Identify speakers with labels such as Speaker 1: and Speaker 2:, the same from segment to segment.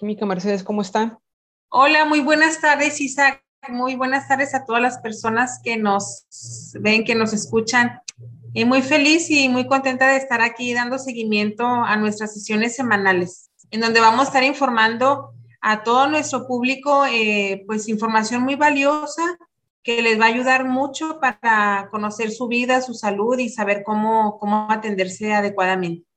Speaker 1: Química Mercedes, ¿cómo está?
Speaker 2: Hola, muy buenas tardes, Isaac. Muy buenas tardes a todas las personas que nos ven, que nos escuchan. Y muy feliz y muy contenta de estar aquí dando seguimiento a nuestras sesiones semanales, en donde vamos a estar informando a todo nuestro público, eh, pues información muy valiosa que les va a ayudar mucho para conocer su vida, su salud y saber cómo, cómo atenderse adecuadamente.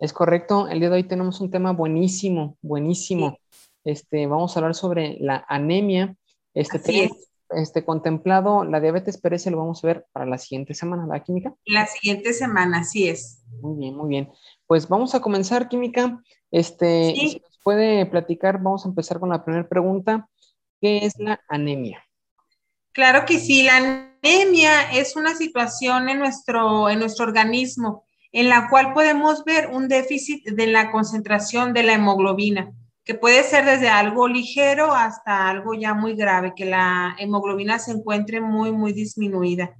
Speaker 1: Es correcto, el día de hoy tenemos un tema buenísimo, buenísimo. Este, vamos a hablar sobre la anemia. Este, este, contemplado la diabetes, pero ese lo vamos a ver para la siguiente semana, ¿la química?
Speaker 2: La siguiente semana, así es.
Speaker 1: Muy bien, muy bien. Pues vamos a comenzar, química. Este, si nos puede platicar, vamos a empezar con la primera pregunta. ¿Qué es la anemia?
Speaker 2: Claro que sí, la anemia es una situación en nuestro, en nuestro organismo en la cual podemos ver un déficit de la concentración de la hemoglobina, que puede ser desde algo ligero hasta algo ya muy grave, que la hemoglobina se encuentre muy, muy disminuida.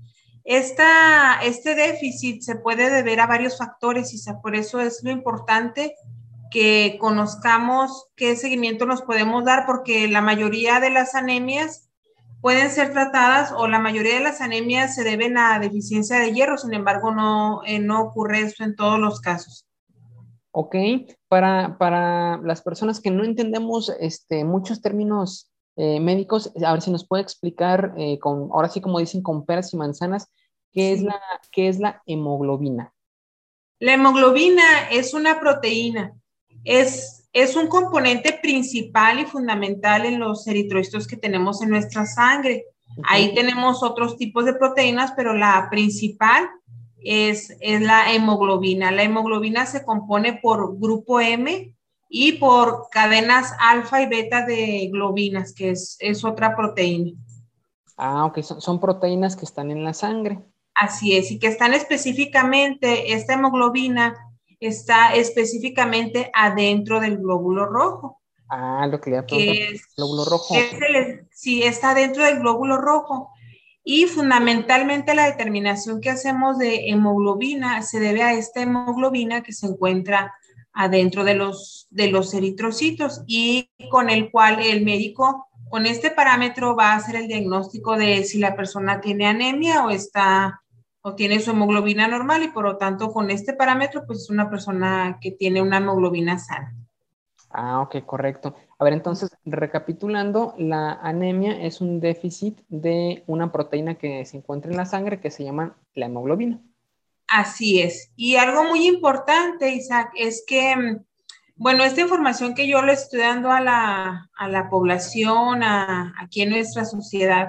Speaker 2: Esta, este déficit se puede deber a varios factores y por eso es lo importante que conozcamos qué seguimiento nos podemos dar, porque la mayoría de las anemias pueden ser tratadas o la mayoría de las anemias se deben a deficiencia de hierro, sin embargo no, eh, no ocurre eso en todos los casos.
Speaker 1: Ok, para, para las personas que no entendemos este, muchos términos eh, médicos, a ver si nos puede explicar, eh, con, ahora sí como dicen, con peras y manzanas, ¿qué, es la, qué es la hemoglobina?
Speaker 2: La hemoglobina es una proteína, es es un componente principal y fundamental en los eritrocitos que tenemos en nuestra sangre. Ahí tenemos otros tipos de proteínas, pero la principal es, es, la hemoglobina. La hemoglobina se compone por grupo M y por cadenas alfa y beta de globinas, que es, es otra proteína.
Speaker 1: Ah, ok, son, son, proteínas que están en la sangre.
Speaker 2: Así es, y que están específicamente, esta hemoglobina está específicamente adentro del glóbulo rojo.
Speaker 1: Ah, lo que le es, glóbulo rojo.
Speaker 2: sí, está dentro del glóbulo rojo. Y fundamentalmente la determinación que hacemos de hemoglobina se debe a esta hemoglobina que se encuentra adentro de los, de los eritrocitos y con el cual el médico con este parámetro va a hacer el diagnóstico de si la persona tiene anemia o está o tiene su hemoglobina normal y por lo tanto con este parámetro pues es una persona que tiene una hemoglobina sana.
Speaker 1: Ah, ok, correcto. A ver, entonces, recapitulando, la anemia es un déficit de una proteína que se encuentra en la sangre que se llama la hemoglobina.
Speaker 2: Así es. Y algo muy importante, Isaac, es que, mm, bueno, esta información que yo le estoy dando a la, a la población, a, aquí en nuestra sociedad,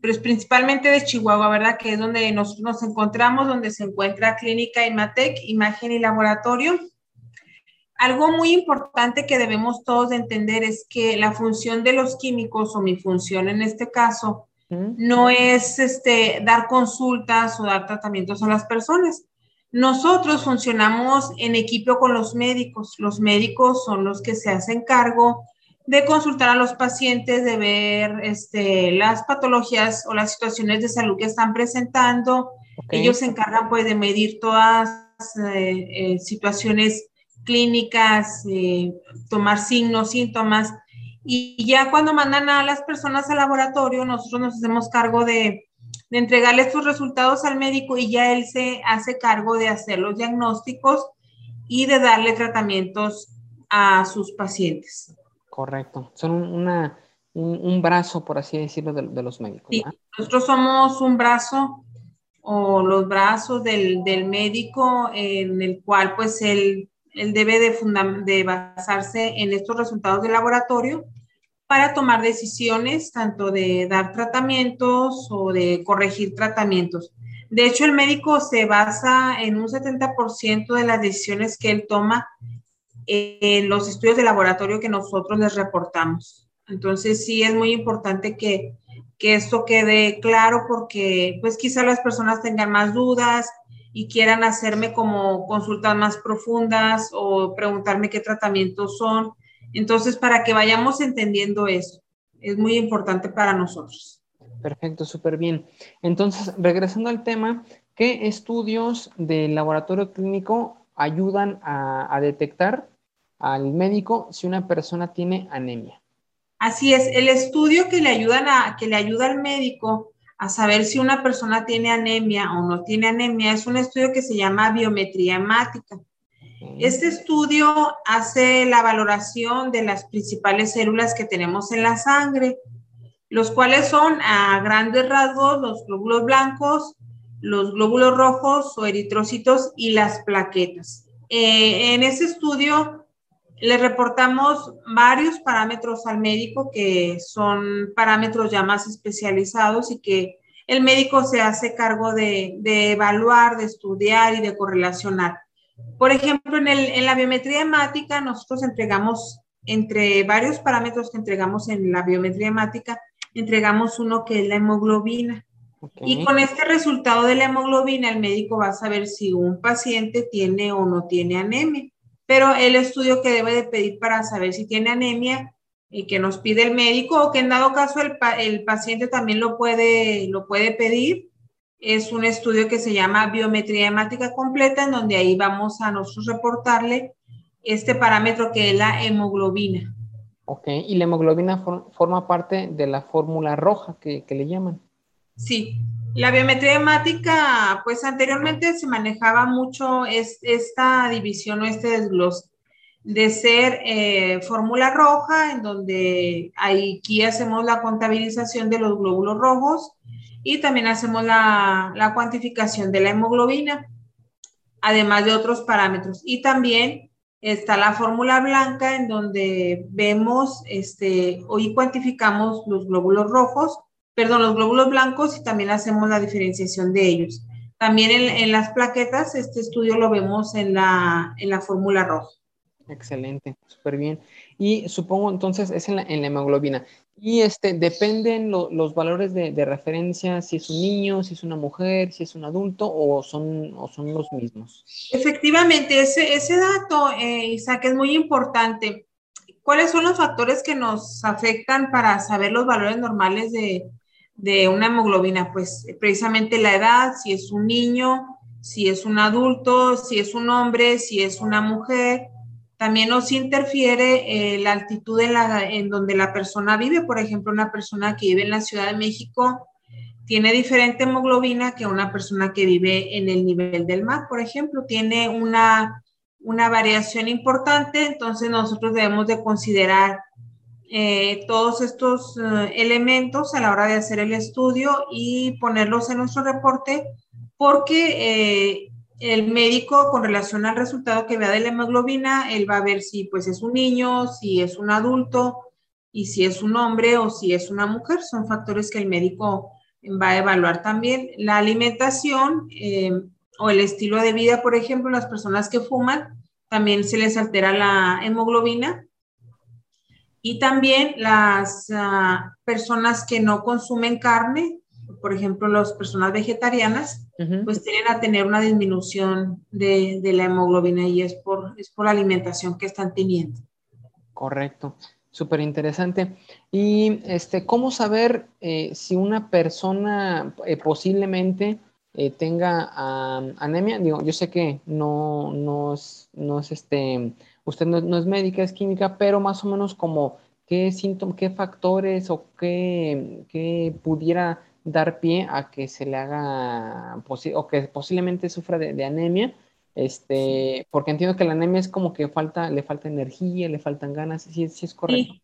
Speaker 2: pero es principalmente de Chihuahua, ¿verdad? Que es donde nos, nos encontramos, donde se encuentra Clínica IMATEC, Imagen y Laboratorio. Algo muy importante que debemos todos entender es que la función de los químicos, o mi función en este caso, no es este, dar consultas o dar tratamientos a las personas. Nosotros funcionamos en equipo con los médicos. Los médicos son los que se hacen cargo de consultar a los pacientes, de ver este, las patologías o las situaciones de salud que están presentando. Ellos se encargan pues de medir todas eh, eh, situaciones clínicas, eh, tomar signos, síntomas. Y ya cuando mandan a las personas al laboratorio, nosotros nos hacemos cargo de, de entregarle sus resultados al médico y ya él se hace cargo de hacer los diagnósticos y de darle tratamientos a sus pacientes.
Speaker 1: Correcto. Son una, un, brazo, por así decirlo, de, los médicos.
Speaker 2: Sí, nosotros somos un brazo o los brazos del, del médico en el cual pues él, él debe de, de basarse en estos resultados del laboratorio para tomar decisiones tanto de dar tratamientos o de corregir tratamientos. De hecho, el médico se basa en un 70% de las decisiones que él toma en los estudios de laboratorio que nosotros les reportamos. Entonces sí es muy importante que, que esto quede claro porque pues quizá las personas tengan más dudas y quieran hacerme como consultas más profundas o preguntarme qué tratamientos son. Entonces, para que vayamos entendiendo eso, es muy importante para nosotros.
Speaker 1: Perfecto, súper bien. Entonces, regresando al tema, ¿qué estudios del laboratorio clínico ayudan a, a detectar al médico si una persona tiene anemia.
Speaker 2: Así es, el estudio que le, ayudan a, que le ayuda al médico a saber si una persona tiene anemia o no tiene anemia es un estudio que se llama biometría hemática. Este estudio hace la valoración de las principales células que tenemos en la sangre, los cuales son a grandes rasgos los glóbulos blancos, los glóbulos rojos o eritrocitos y las plaquetas. Eh, en ese estudio le reportamos varios parámetros al médico que son parámetros ya más especializados y que el médico se hace cargo de, de evaluar, de estudiar y de correlacionar. Por ejemplo, en, el, en, la biometría hemática, nosotros entregamos, entre varios parámetros que entregamos en la biometría hemática, entregamos uno que es la hemoglobina. Y con este resultado de la hemoglobina, el médico va a saber si un paciente tiene o no tiene anemia. Pero el estudio que debe de pedir para saber si tiene anemia y que nos pide el médico o que en dado caso el, el paciente también lo puede, lo puede pedir, es un estudio que se llama biometría hemática completa, en donde ahí vamos a nosotros reportarle este parámetro que es la hemoglobina.
Speaker 1: Ok, y la hemoglobina forma parte de la fórmula roja que, que, le llaman.
Speaker 2: Sí, la biometría hemática, pues anteriormente se manejaba mucho es, esta división o este desglose de ser eh, fórmula roja, en donde aquí hacemos la contabilización de los glóbulos rojos y también hacemos la, la cuantificación de la hemoglobina, además de otros parámetros. Y también está la fórmula blanca en donde vemos, este, hoy cuantificamos los glóbulos rojos, perdón, los glóbulos blancos y también hacemos la diferenciación de ellos. También en, en las plaquetas, este estudio lo vemos en la, en la fórmula roja.
Speaker 1: Excelente, súper bien. Y supongo entonces es en la, en la hemoglobina. Y este, dependen los valores de, de, referencia, si es un niño, si es una mujer, si es un adulto o son, o son los mismos.
Speaker 2: Efectivamente, ese, ese dato, eh, Isaac, es muy importante. ¿Cuáles son los factores que nos afectan para saber los valores normales de, de una hemoglobina? Pues precisamente la edad, si es un niño, si es un adulto, si es un hombre, si es una mujer también nos interfiere eh, la altitud en, la, en donde la persona vive. Por ejemplo, una persona que vive en la Ciudad de México tiene diferente hemoglobina que una persona que vive en el nivel del mar, por ejemplo, tiene una, una variación importante, entonces nosotros debemos de considerar eh, todos estos uh, elementos a la hora de hacer el estudio y ponerlos en nuestro reporte porque eh, el médico con relación al resultado que vea de la hemoglobina, él va a ver si pues es un niño, si es un adulto y si es un hombre o si es una mujer. Son factores que el médico va a evaluar también. La alimentación eh, o el estilo de vida, por ejemplo, las personas que fuman, también se les altera la hemoglobina. Y también las uh, personas que no consumen carne, por ejemplo, las personas vegetarianas, pues tienen a tener una disminución de, de, la hemoglobina y es por, es por la alimentación que están teniendo.
Speaker 1: Correcto, súper interesante. Y este, ¿cómo saber eh, si una persona eh, posiblemente eh, tenga anemia? Digo, yo sé que no, no, es, no es este, usted no, no es médica, es química, pero más o menos como qué síntomas, qué factores o qué, qué pudiera dar pie a que se le haga o que posiblemente sufra de, anemia, este, porque entiendo que la anemia es como que falta, le falta energía, le faltan ganas, si, es correcto. Sí.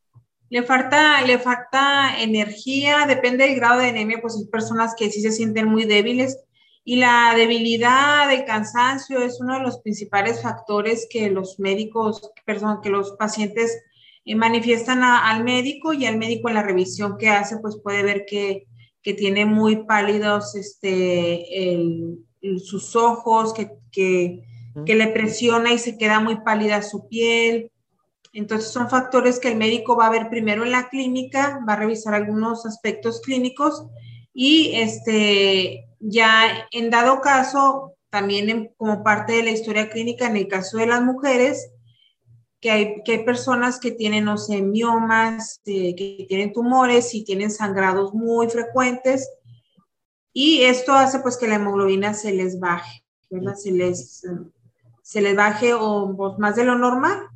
Speaker 2: Le falta, le falta energía, depende del grado de anemia, pues hay personas que sí se sienten muy débiles y la debilidad, el cansancio es uno de los principales factores que los médicos, perdón, que los pacientes eh, manifiestan a, al médico y al médico en la revisión que hace, pues puede ver que que tiene muy pálidos este, el, sus ojos, que, que, que, le presiona y se queda muy pálida su piel. Entonces son factores que el médico va a ver primero en la clínica, va a revisar algunos aspectos clínicos y este, ya en dado caso, también como parte de la historia clínica, en el caso de las mujeres, que hay, que hay personas que tienen, no sé, miomas, eh, que tienen tumores y tienen sangrados muy frecuentes. Y esto hace pues que la hemoglobina se les baje, ¿verdad? Se les, se les baje o, más de lo normal.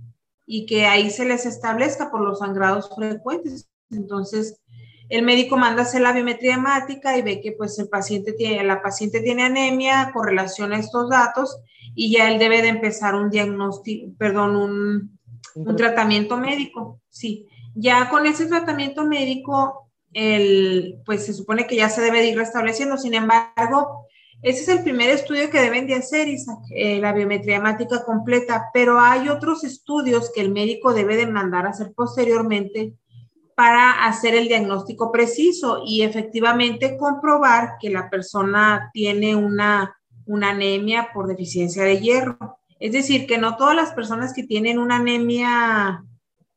Speaker 2: y que ahí se les establezca por los sangrados frecuentes. Entonces, el médico manda hacer la biometría hemática y ve que pues el paciente tiene, la paciente tiene anemia con relación a estos datos y ya él debe de empezar un diagnóstico, perdón, un, un tratamiento médico, sí. Ya con ese tratamiento médico, el, pues se supone que ya se debe de ir restableciendo, sin embargo, ese es el primer estudio que deben de hacer, Isaac, eh, la biometría hemática completa, pero hay otros estudios que el médico debe de mandar a hacer posteriormente para hacer el diagnóstico preciso y efectivamente comprobar que la persona tiene una, una anemia por deficiencia de hierro. Es decir, que no todas las personas que tienen una anemia,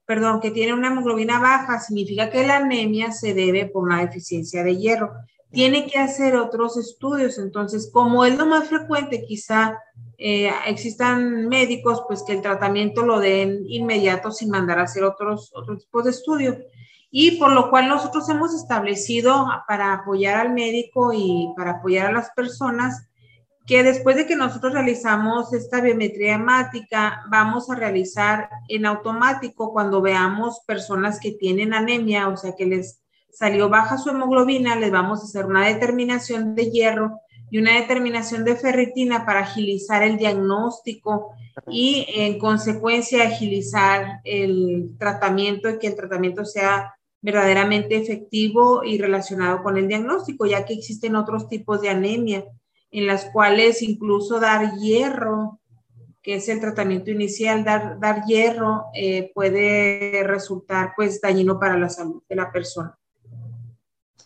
Speaker 2: perdón, que tienen una hemoglobina baja, significa que la anemia se debe por una deficiencia de hierro. Tiene que hacer otros estudios. Entonces, como es lo más frecuente, quizá eh, existan médicos, pues que el tratamiento lo den inmediato sin mandar a hacer otros, otros tipos de estudios y por lo cual nosotros hemos establecido para apoyar al médico y para apoyar a las personas que después de que nosotros realizamos esta biometría hemática, vamos a realizar en automático cuando veamos personas que tienen anemia, o sea, que les salió baja su hemoglobina, les vamos a hacer una determinación de hierro y una determinación de ferritina para agilizar el diagnóstico y en consecuencia agilizar el tratamiento y que el tratamiento sea verdaderamente efectivo y relacionado con el diagnóstico, ya que existen otros tipos de anemia en las cuales incluso dar hierro, que es el tratamiento inicial, dar, dar hierro eh, puede resultar pues dañino para la salud de la persona.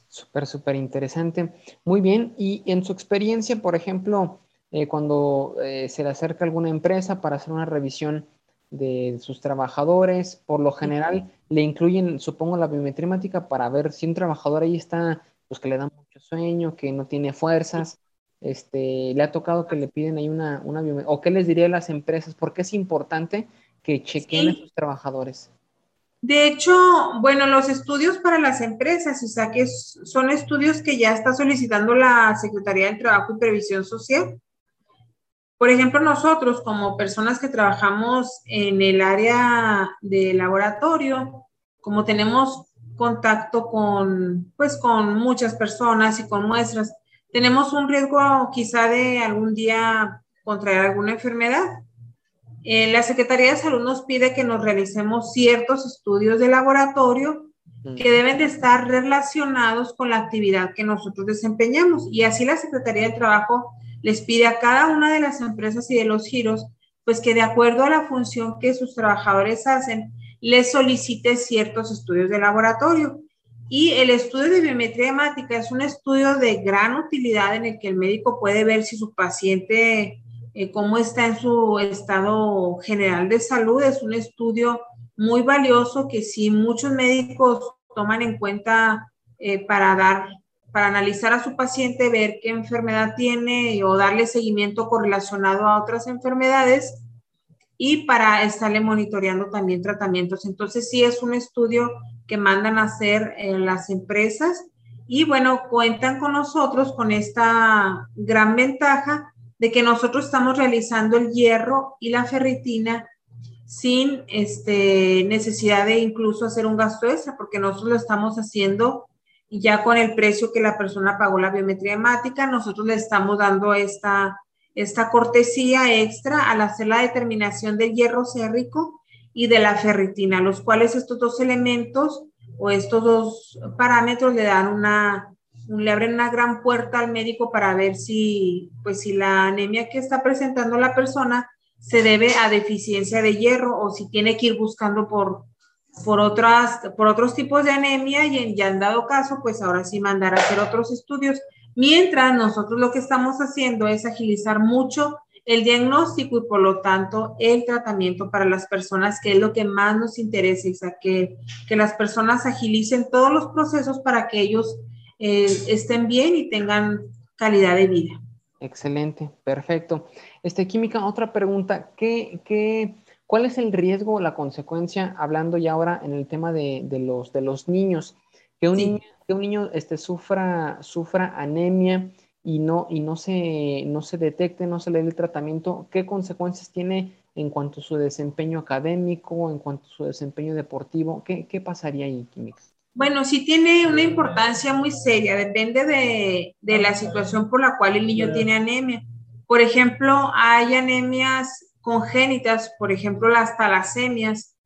Speaker 1: Súper, súper interesante. Muy bien. Y en su experiencia, por ejemplo, eh, cuando eh, se le acerca alguna empresa para hacer una revisión de sus trabajadores, por lo general le incluyen, supongo, la biometría para ver si un trabajador ahí está, pues que le da mucho sueño, que no tiene fuerzas, este, le ha tocado que le piden ahí una, una biometría, o qué les diría a las empresas, porque es importante que chequen a sus trabajadores.
Speaker 2: De hecho, bueno, los estudios para las empresas, o sea, que son estudios que ya está solicitando la Secretaría del Trabajo y Previsión Social. Por ejemplo, nosotros como personas que trabajamos en el área de laboratorio, como tenemos contacto con, pues, con muchas personas y con muestras, tenemos un riesgo quizá de algún día contraer alguna enfermedad. Eh, la Secretaría de Salud nos pide que nos realicemos ciertos estudios de laboratorio que deben de estar relacionados con la actividad que nosotros desempeñamos. Y así la Secretaría del Trabajo les pide a cada una de las empresas y de los giros, pues que de acuerdo a la función que sus trabajadores hacen, les solicite ciertos estudios de laboratorio. Y el estudio de biometría hemática es un estudio de gran utilidad en el que el médico puede ver si su paciente, eh, cómo está en su estado general de salud. Es un estudio muy valioso que si muchos médicos toman en cuenta eh, para dar para analizar a su paciente, ver qué enfermedad tiene o darle seguimiento correlacionado a otras enfermedades y para estarle monitoreando también tratamientos. Entonces, sí es un estudio que mandan a hacer en las empresas y bueno, cuentan con nosotros con esta gran ventaja de que nosotros estamos realizando el hierro y la ferritina sin este, necesidad de incluso hacer un gasto extra, porque nosotros lo estamos haciendo y ya con el precio que la persona pagó la biometría hemática, nosotros le estamos dando esta, esta cortesía extra al hacer la determinación del hierro sérrico y de la ferritina, los cuales estos dos elementos o estos dos parámetros le dan una, le abren una gran puerta al médico para ver si, pues si la anemia que está presentando la persona se debe a deficiencia de hierro o si tiene que ir buscando por, por, otras, por otros tipos de anemia y en, ya han dado caso, pues ahora sí mandar a hacer otros estudios. Mientras nosotros lo que estamos haciendo es agilizar mucho el diagnóstico y por lo tanto el tratamiento para las personas, que es lo que más nos interesa, sea, que, que las personas agilicen todos los procesos para que ellos eh, estén bien y tengan calidad de vida.
Speaker 1: Excelente, perfecto. Este, Química, otra pregunta. ¿Qué, qué, ¿Cuál es el riesgo la consecuencia, hablando ya ahora en el tema de, los, de los niños? Que un niño, que un niño este, sufra, sufra anemia y no, y no se, no se detecte, no se le dé el tratamiento, ¿qué consecuencias tiene en cuanto a su desempeño académico, en cuanto a su desempeño deportivo? ¿Qué, qué pasaría ahí, Química?
Speaker 2: Bueno, sí tiene una importancia muy seria, depende de, de, la situación por la cual el niño tiene anemia. Por ejemplo, hay anemias congénitas, por ejemplo, las talasemias,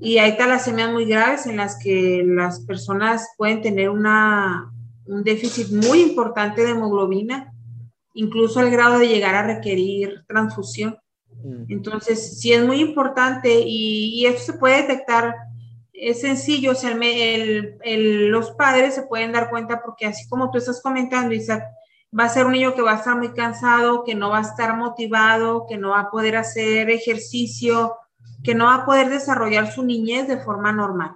Speaker 2: y hay talasemias muy graves en las que las personas pueden tener una, un déficit muy importante de hemoglobina, incluso al grado de llegar a requerir transfusión. Mm. Entonces, sí es muy importante y, y esto se puede detectar es sencillo, o sea, los padres se pueden dar cuenta porque así como tú estás comentando, Isaac, va a ser un niño que va a estar muy cansado, que no va a estar motivado, que no va a poder hacer ejercicio, que no va a poder desarrollar su niñez de forma normal.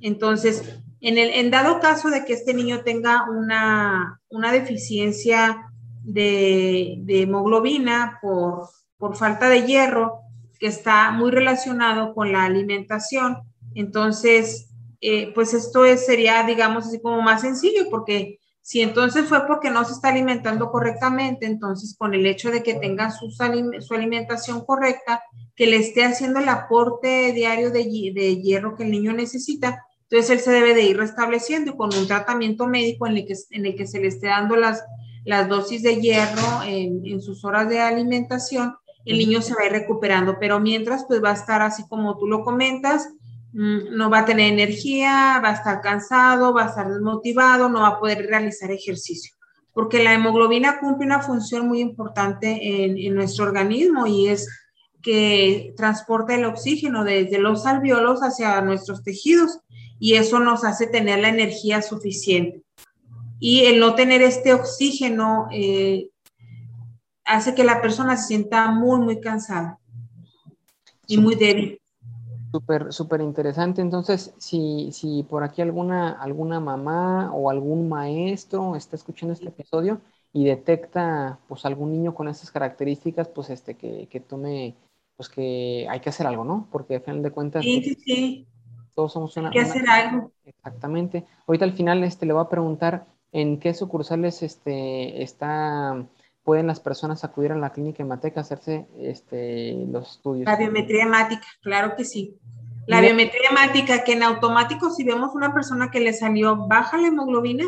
Speaker 2: Entonces, en, el, en dado caso de que este niño tenga una, una deficiencia de, de hemoglobina por, por falta de hierro, que está muy relacionado con la alimentación, entonces, eh, pues esto sería, digamos, así como más sencillo, porque si entonces fue porque no se está alimentando correctamente, entonces con el hecho de que tenga su, su alimentación correcta, que le esté haciendo el aporte diario de, hierro que el niño necesita, entonces él se debe de ir restableciendo con un tratamiento médico en el que, en el que se le esté dando las, las dosis de hierro en, en sus horas de alimentación, el niño se va a ir recuperando, pero mientras pues va a estar así como tú lo comentas, no va a tener energía, va a estar cansado, va a estar desmotivado, no va a poder realizar ejercicio, porque la hemoglobina cumple una función muy importante en, nuestro organismo y es que transporta el oxígeno desde los alveolos hacia nuestros tejidos y eso nos hace tener la energía suficiente. Y el no tener este oxígeno eh, hace que la persona se sienta muy, muy cansada y muy débil.
Speaker 1: Súper, súper interesante. Entonces, si, si por aquí alguna, alguna mamá o algún maestro está escuchando este episodio y detecta pues algún niño con esas características, pues este que, que tome, pues que hay que hacer algo, ¿no? Porque al final de cuentas.
Speaker 2: Sí, sí, sí.
Speaker 1: Todos somos una.
Speaker 2: Hay que hacer algo.
Speaker 1: Exactamente. Ahorita al final este le voy a preguntar en qué sucursales este está pueden las personas acudir a la clínica Hematec a hacerse este, los estudios?
Speaker 2: La biometría hemática, claro que sí. La biometría hemática, que en automático, si vemos una persona que le salió baja la hemoglobina,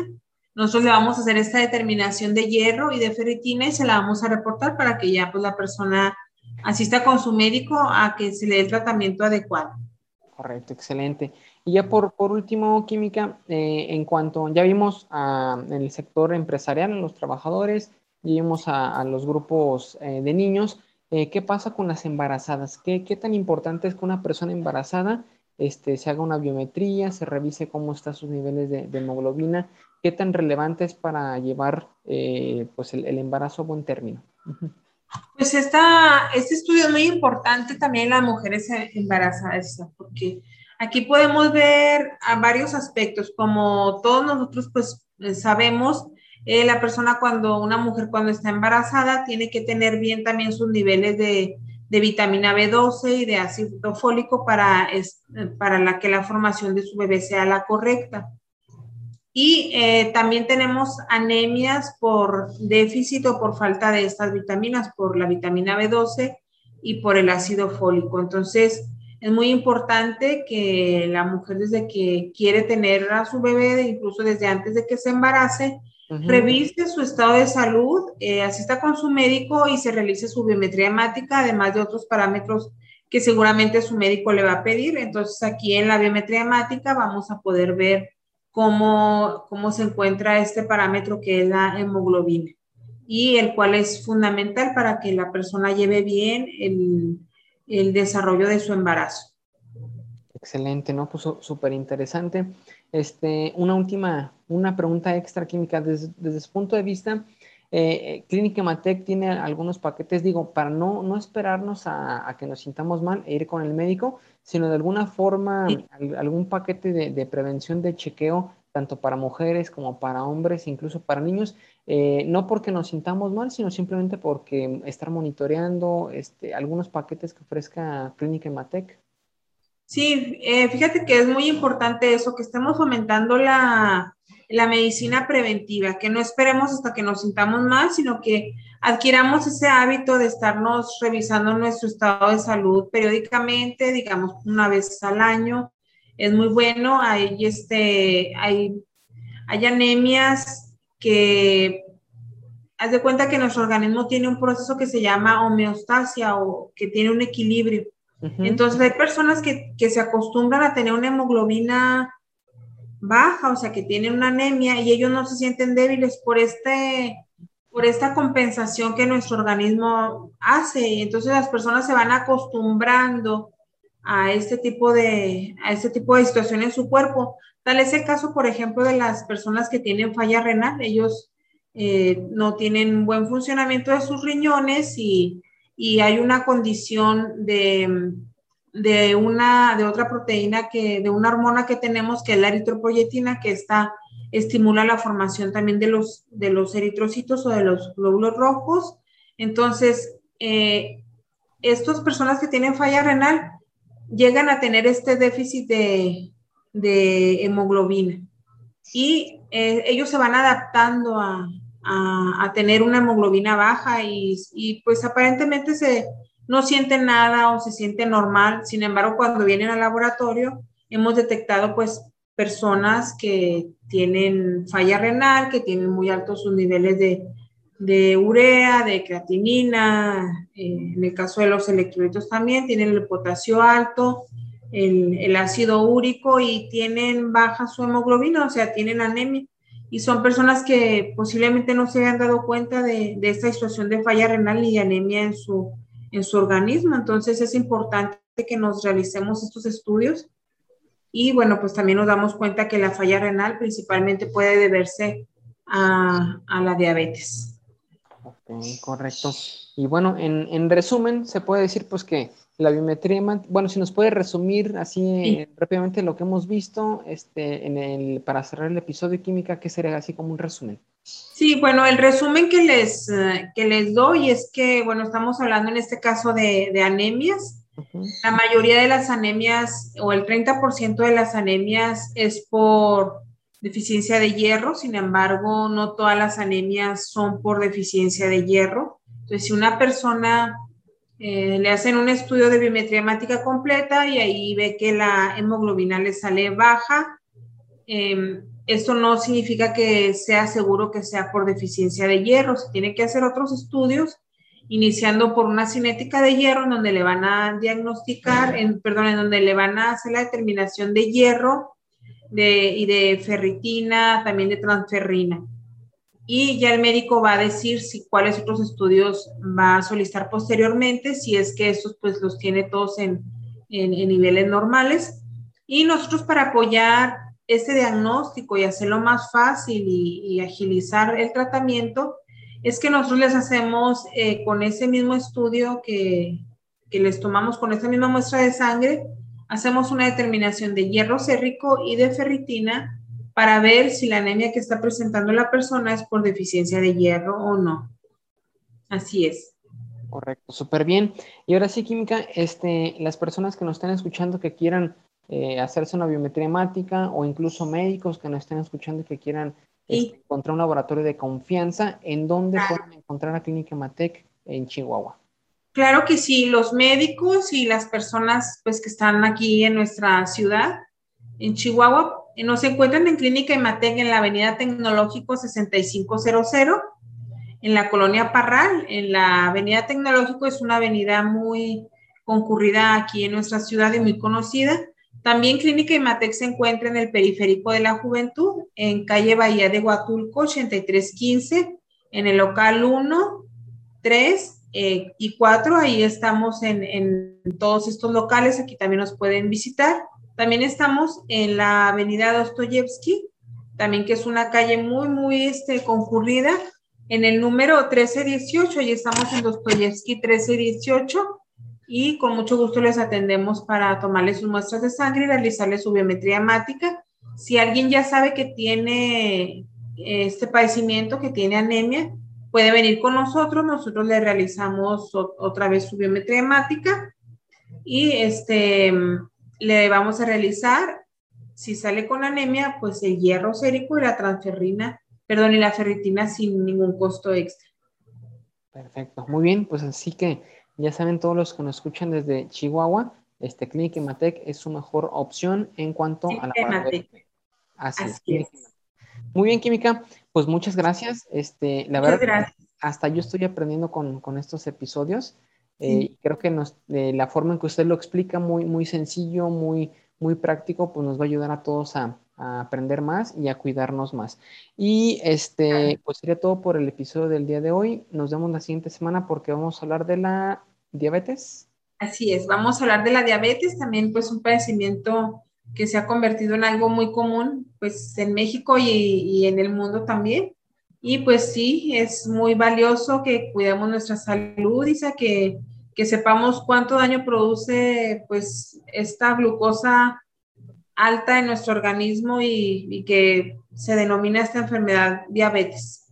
Speaker 2: nosotros le vamos a hacer esta determinación de hierro y de ferritina y se la vamos a reportar para que ya pues la persona asista con su médico a que se le dé el tratamiento adecuado.
Speaker 1: Correcto, excelente. Y ya por, por último, Química, eh, en cuanto, ya vimos en el sector empresarial, en los trabajadores, lleguemos a, los grupos eh, de niños. Eh, ¿Qué pasa con las embarazadas? ¿Qué, ¿Qué, tan importante es que una persona embarazada este, se haga una biometría, se revise cómo están sus niveles de, hemoglobina? ¿Qué tan relevante es para llevar eh, pues el, embarazo a buen término?
Speaker 2: Pues esta, este estudio es muy importante también en las mujeres embarazadas, porque aquí podemos ver a varios aspectos, como todos nosotros pues sabemos, eh, la persona cuando, una mujer cuando está embarazada, tiene que tener bien también sus niveles de, vitamina B12 y de ácido fólico para, para la que la formación de su bebé sea la correcta. Y eh, también tenemos anemias por déficit o por falta de estas vitaminas, por la vitamina B12 y por el ácido fólico. Entonces, es muy importante que la mujer desde que quiere tener a su bebé, incluso desde antes de que se embarace, revise su estado de salud, eh, asista con su médico y se realice su biometría hemática, además de otros parámetros que seguramente su médico le va a pedir. Entonces aquí en la biometría hemática vamos a poder ver cómo, cómo se encuentra este parámetro que es la hemoglobina y el cual es fundamental para que la persona lleve bien el, el desarrollo de su embarazo.
Speaker 1: Excelente, ¿no? Pues súper interesante. Este, una última, una pregunta extra química. Desde, desde su punto de vista, eh, Clínica Matec tiene algunos paquetes, digo, para no, no esperarnos a, que nos sintamos mal e ir con el médico, sino de alguna forma algún paquete de, prevención de chequeo, tanto para mujeres como para hombres, incluso para niños, eh, no porque nos sintamos mal, sino simplemente porque estar monitoreando este, algunos paquetes que ofrezca Clínica Matec.
Speaker 2: Sí, eh, fíjate que es muy importante eso, que estemos fomentando la, la medicina preventiva, que no esperemos hasta que nos sintamos mal, sino que adquiramos ese hábito de estarnos revisando nuestro estado de salud periódicamente, digamos una vez al año. Es muy bueno, hay, este, hay, hay anemias que haz de cuenta que nuestro organismo tiene un proceso que se llama homeostasia o que tiene un equilibrio. Entonces hay personas que, que, se acostumbran a tener una hemoglobina baja, o sea, que tienen una anemia y ellos no se sienten débiles por este por esta compensación que nuestro organismo hace. Entonces las personas se van acostumbrando a este tipo de, a este tipo de situación en su cuerpo. Tal es el caso, por ejemplo, de las personas que tienen falla renal. Ellos eh, no tienen buen funcionamiento de sus riñones y, y hay una condición de, de, una, de otra proteína, que, de una hormona que tenemos, que es la eritropoyetina, que está, estimula la formación también de los, de los eritrocitos o de los glóbulos rojos. Entonces, eh, estas personas que tienen falla renal llegan a tener este déficit de, de hemoglobina y eh, ellos se van adaptando a, a, tener una hemoglobina baja y, y, pues aparentemente se, no sienten nada o se siente normal. Sin embargo, cuando vienen al laboratorio, hemos detectado pues personas que tienen falla renal, que tienen muy altos sus niveles de, de urea, de creatinina, eh, en el caso de los electrolitos también, tienen el potasio alto, el, el, ácido úrico y tienen baja su hemoglobina, o sea, tienen anemia y son personas que posiblemente no se hayan dado cuenta de, de esta situación de falla renal y anemia en su, en su organismo. Entonces es importante que nos realicemos estos estudios y bueno, pues también nos damos cuenta que la falla renal principalmente puede deberse a, a la diabetes.
Speaker 1: Ok, correcto. Y bueno, en, en resumen, se puede decir pues que la biometría, bueno, si nos puede resumir así eh, rápidamente lo que hemos visto este, en el, para cerrar el episodio de química, ¿qué sería así como un resumen?
Speaker 2: Sí, bueno, el resumen que les, eh, que les doy es que, bueno, estamos hablando en este caso de, de anemias. La mayoría de las anemias o el 30% de las anemias es por deficiencia de hierro, sin embargo, no todas las anemias son por deficiencia de hierro. Entonces, si una persona eh, le hacen un estudio de biometría hemática completa y ahí ve que la hemoglobina le sale baja. Eh, esto no significa que sea seguro que sea por deficiencia de hierro. Se tiene que hacer otros estudios, iniciando por una cinética de hierro, en donde le van a diagnosticar, en, perdón, en donde le van a hacer la determinación de hierro de, y de ferritina, también de transferrina y ya el médico va a decir si cuáles otros estudios va a solicitar posteriormente, si es que estos pues los tiene todos en, en, niveles normales. Y nosotros para apoyar este diagnóstico y hacerlo más fácil y, agilizar el tratamiento, es que nosotros les hacemos eh, con ese mismo estudio que, que les tomamos con esa misma muestra de sangre, hacemos una determinación de hierro sérrico y de ferritina para ver si la anemia que está presentando la persona es por deficiencia de hierro o no. Así es.
Speaker 1: Correcto, súper bien. Y ahora sí, Química, este, las personas que nos están escuchando que quieran eh, hacerse una biometría hemática o incluso médicos que nos estén escuchando y que quieran este, encontrar un laboratorio de confianza, ¿en dónde pueden encontrar a Clínica Matec en Chihuahua?
Speaker 2: Claro que sí, los médicos y las personas pues, que están aquí en nuestra ciudad, en Chihuahua, nos encuentran en Clínica Imatec en la Avenida Tecnológico 6500, en la colonia Parral. En la Avenida Tecnológico es una avenida muy concurrida aquí en nuestra ciudad y muy conocida. También Clínica Imatec se encuentra en el periférico de la juventud, en calle Bahía de Huatulco 8315, en el local 1, 3 eh, y 4. Ahí estamos en, todos estos locales. Aquí también nos pueden visitar. También estamos en la avenida Dostoyevsky, también que es una calle muy, muy este, concurrida, en el número 1318, y estamos en Dostoyevsky 1318, y con mucho gusto les atendemos para tomarles sus muestras de sangre y realizarles su biometría hemática. Si alguien ya sabe que tiene este padecimiento, que tiene anemia, puede venir con nosotros, nosotros le realizamos otra vez su biometría hemática y este le vamos a realizar si sale con anemia, pues el hierro sérico y la transferrina, perdón, y la ferritina sin ningún costo extra.
Speaker 1: Perfecto, muy bien, pues así que ya saben todos los que nos escuchan desde Chihuahua, este Clínica Imatec es su mejor opción en cuanto a la Así, es. Muy bien, Química, pues muchas gracias. Este, la verdad, hasta yo estoy aprendiendo con, estos episodios. Eh, creo que nos, eh, la forma en que usted lo explica, muy, muy sencillo, muy, muy práctico, pues nos va a ayudar a todos a, a aprender más y a cuidarnos más. Y este, pues sería todo por el episodio del día de hoy. Nos vemos la siguiente semana porque vamos a hablar de la diabetes.
Speaker 2: Así es, vamos a hablar de la diabetes, también pues un padecimiento que se ha convertido en algo muy común pues en México y, en el mundo también. Y pues sí, es muy valioso que cuidemos nuestra salud, y que, que sepamos cuánto daño produce pues esta glucosa alta en nuestro organismo y, que se denomina esta enfermedad diabetes.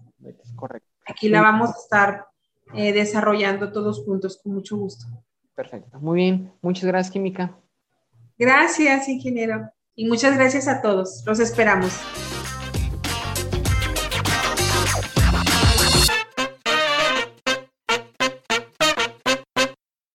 Speaker 1: Correcto.
Speaker 2: Aquí la vamos a estar eh, desarrollando todos juntos con mucho gusto.
Speaker 1: Perfecto. Muy bien. Muchas gracias, Química.
Speaker 2: Gracias, ingeniero. Y muchas gracias a todos. Los esperamos.